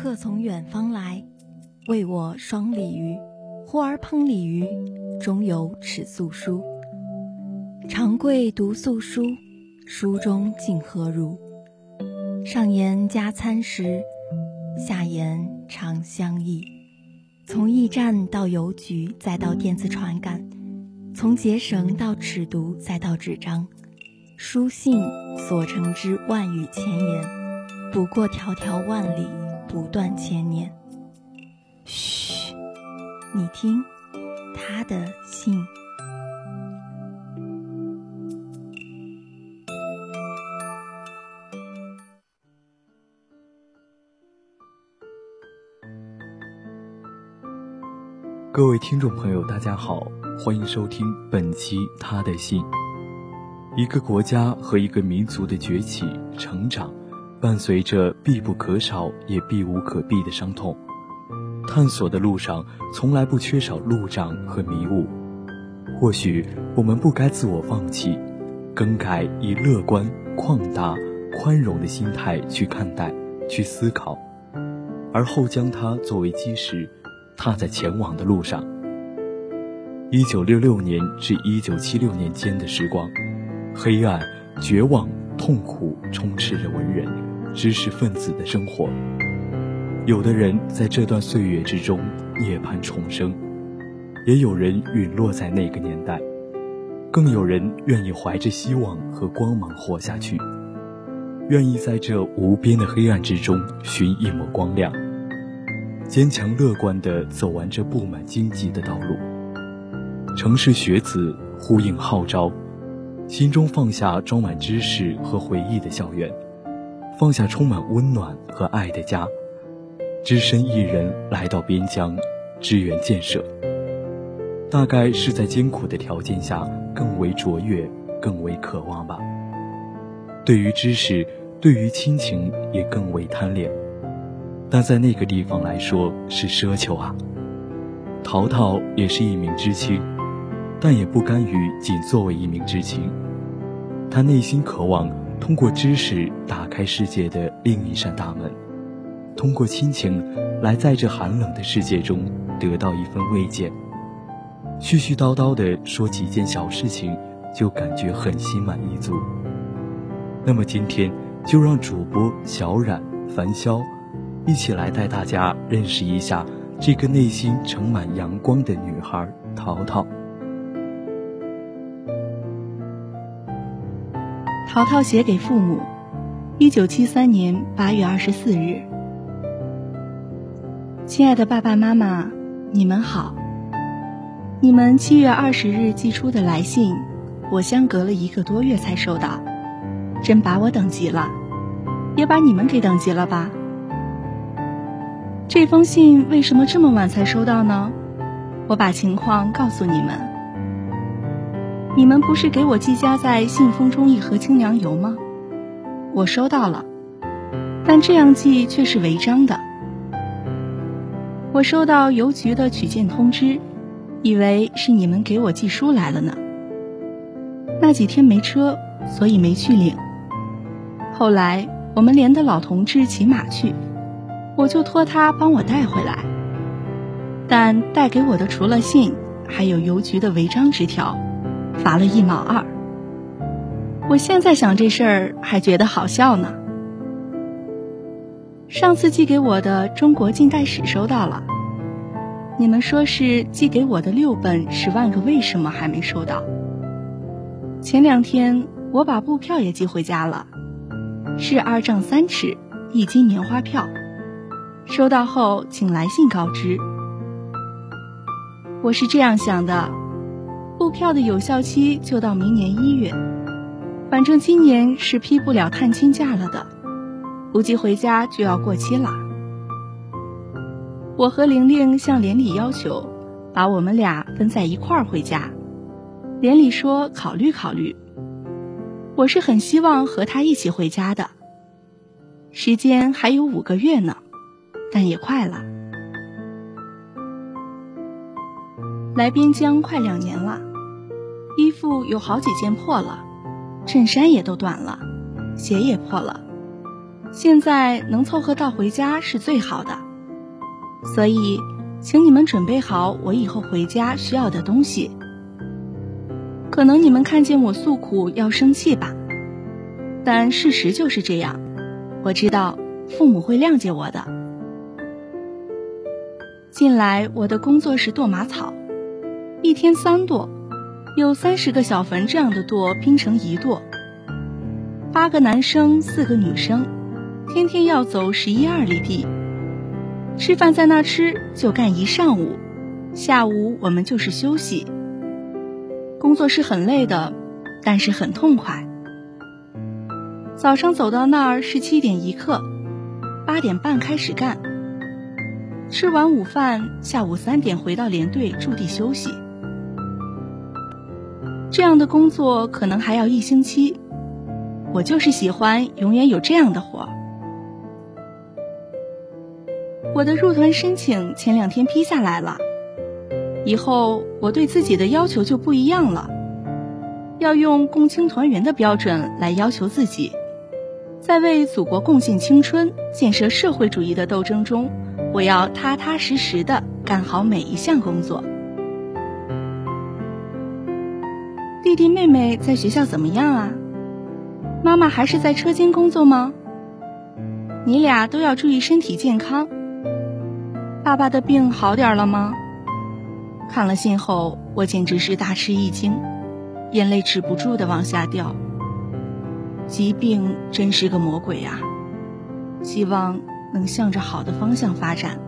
客从远方来，为我双鲤鱼。忽而烹鲤鱼，中有尺素书。长贵读素书，书中竟何如？上言加餐食，下言长相忆。从驿站到邮局，再到电子传感；从结绳到尺牍，再到纸张。书信所成之万语千言，不过迢迢万里，不断千年。嘘，你听，他的信。各位听众朋友，大家好，欢迎收听本期《他的信》。一个国家和一个民族的崛起、成长，伴随着必不可少也避无可避的伤痛。探索的路上，从来不缺少路障和迷雾。或许我们不该自我放弃，更改以乐观、旷达、宽容的心态去看待、去思考，而后将它作为基石，踏在前往的路上。一九六六年至一九七六年间的时光。黑暗、绝望、痛苦充斥着文人、知识分子的生活。有的人在这段岁月之中涅槃重生，也有人陨落在那个年代，更有人愿意怀着希望和光芒活下去，愿意在这无边的黑暗之中寻一抹光亮，坚强乐观地走完这布满荆棘的道路。城市学子呼应号召。心中放下装满知识和回忆的校园，放下充满温暖和爱的家，只身一人来到边疆，支援建设。大概是在艰苦的条件下更为卓越，更为渴望吧。对于知识，对于亲情也更为贪恋，但在那个地方来说是奢求啊。淘淘也是一名知青。但也不甘于仅作为一名知青，他内心渴望通过知识打开世界的另一扇大门，通过亲情来在这寒冷的世界中得到一份慰藉。絮絮叨叨地说几件小事情，就感觉很心满意足。那么今天就让主播小冉、樊潇一起来带大家认识一下这个内心盛满阳光的女孩淘淘。淘淘写给父母，一九七三年八月二十四日。亲爱的爸爸妈妈，你们好。你们七月二十日寄出的来信，我相隔了一个多月才收到，真把我等急了，也把你们给等急了吧？这封信为什么这么晚才收到呢？我把情况告诉你们。你们不是给我寄夹在信封中一盒清凉油吗？我收到了，但这样寄却是违章的。我收到邮局的取件通知，以为是你们给我寄书来了呢。那几天没车，所以没去领。后来我们连的老同志骑马去，我就托他帮我带回来。但带给我的除了信，还有邮局的违章纸条。罚了一毛二。我现在想这事儿还觉得好笑呢。上次寄给我的《中国近代史》收到了，你们说是寄给我的六本《十万个为什么》还没收到。前两天我把布票也寄回家了，是二丈三尺一斤棉花票，收到后请来信告知。我是这样想的。布票的有效期就到明年一月，反正今年是批不了探亲假了的，估计回家就要过期了。我和玲玲向连理要求，把我们俩分在一块儿回家。连理说考虑考虑。我是很希望和他一起回家的，时间还有五个月呢，但也快了。来边疆快两年了。衣服有好几件破了，衬衫也都短了，鞋也破了。现在能凑合到回家是最好的，所以，请你们准备好我以后回家需要的东西。可能你们看见我诉苦要生气吧，但事实就是这样。我知道父母会谅解我的。近来我的工作是剁马草，一天三剁，有三十个小坟这样的垛拼成一垛，八个男生四个女生，天天要走十一二里地，吃饭在那吃就干一上午，下午我们就是休息。工作是很累的，但是很痛快。早上走到那儿是七点一刻，八点半开始干。吃完午饭，下午三点回到连队驻地休息。这样的工作可能还要一星期，我就是喜欢永远有这样的活。我的入团申请前两天批下来了。以后我对自己的要求就不一样了，要用共青团员的标准来要求自己，在为祖国贡献青春、建设社会主义的斗争中，我要踏踏实实的干好每一项工作。弟弟妹妹在学校怎么样啊？妈妈还是在车间工作吗？你俩都要注意身体健康。爸爸的病好点了吗？看了信后，我简直是大吃一惊，眼泪止不住的往下掉。疾病真是个魔鬼啊！希望能向着好的方向发展。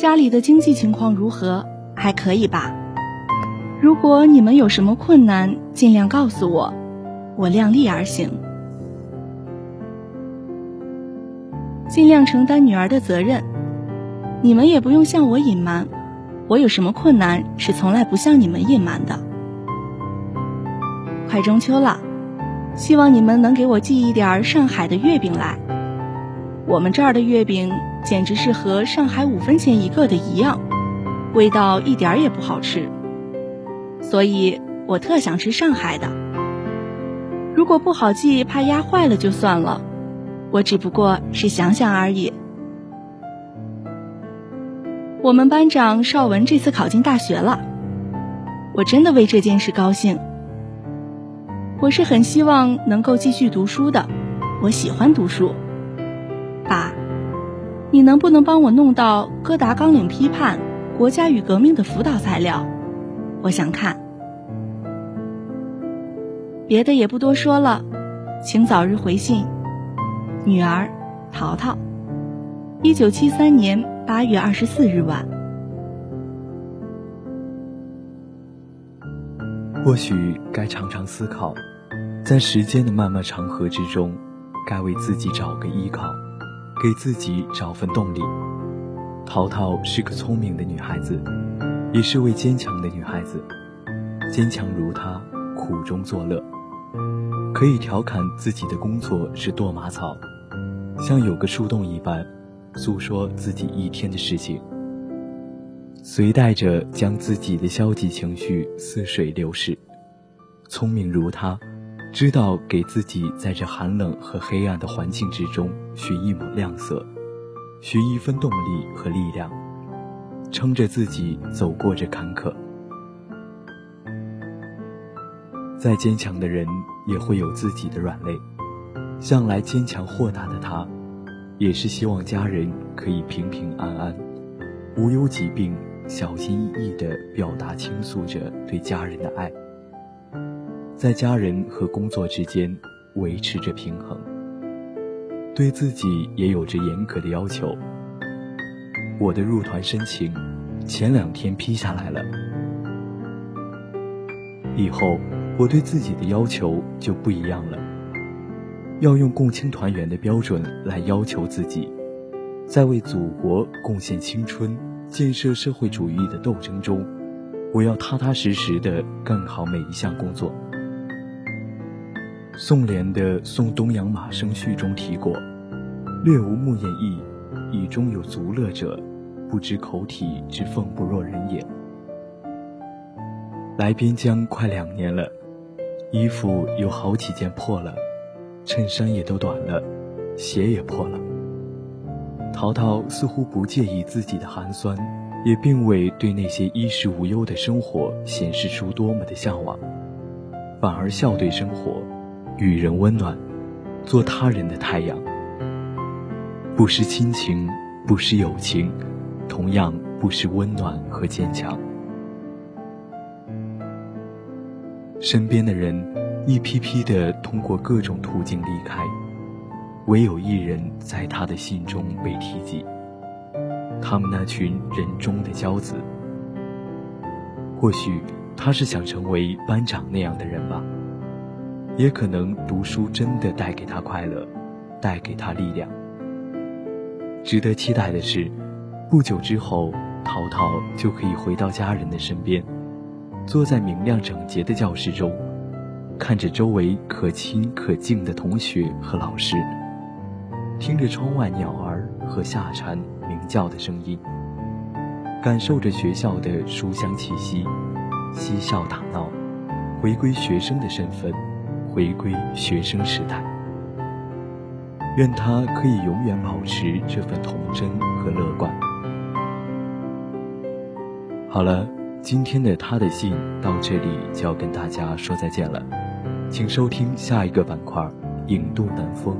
家里的经济情况如何？还可以吧。如果你们有什么困难，尽量告诉我，我量力而行。尽量承担女儿的责任，你们也不用向我隐瞒，我有什么困难是从来不向你们隐瞒的。快中秋了，希望你们能给我寄一点上海的月饼来。我们这儿的月饼简直是和上海五分钱一个的一样，味道一点也不好吃，所以我特想吃上海的。如果不好寄，怕压坏了就算了。我只不过是想想而已。我们班长邵文这次考进大学了，我真的为这件事高兴。我是很希望能够继续读书的，我喜欢读书。你能不能帮我弄到《哥达纲领批判：国家与革命》的辅导材料？我想看。别的也不多说了，请早日回信。女儿，淘淘，一九七三年八月二十四日晚。或许该常常思考，在时间的漫漫长河之中，该为自己找个依靠，给自己找份动力。淘淘是个聪明的女孩子，也是位坚强的女孩子。坚强如她，苦中作乐。可以调侃自己的工作是剁马草，像有个树洞一般，诉说自己一天的事情。随带着将自己的消极情绪似水流逝。聪明如他，知道给自己在这寒冷和黑暗的环境之中寻一抹亮色，寻一分动力和力量，撑着自己走过这坎坷。再坚强的人也会有自己的软肋，向来坚强豁达的他，也是希望家人可以平平安安，无忧疾病，小心翼翼地表达倾诉着对家人的爱，在家人和工作之间维持着平衡，对自己也有着严格的要求。我的入团申请前两天批下来了，以后。我对自己的要求就不一样了，要用共青团员的标准来要求自己，在为祖国贡献青春、建设社会主义的斗争中，我要踏踏实实的干好每一项工作。宋濂的《送东阳马生序》中提过：“略无木言意，以中有足乐者，不知口体之奉不若人也。”来边疆快两年了。衣服有好几件破了，衬衫也都短了，鞋也破了。淘淘似乎不介意自己的寒酸，也并未对那些衣食无忧的生活显示出多么的向往，反而笑对生活，与人温暖，做他人的太阳。不失亲情，不失友情，同样不失温暖和坚强。身边的人一批批的通过各种途径离开，唯有一人在他的心中被提及。他们那群人中的骄子，或许他是想成为班长那样的人吧，也可能读书真的带给他快乐，带给他力量。值得期待的是，不久之后，淘淘就可以回到家人的身边。坐在明亮整洁的教室中，看着周围可亲可敬的同学和老师，听着窗外鸟儿和夏蝉鸣叫的声音，感受着学校的书香气息，嬉笑打闹，回归学生的身份，回归学生时代。愿他可以永远保持这份童真和乐观。好了。今天的他的信到这里就要跟大家说再见了，请收听下一个板块《影渡南风》。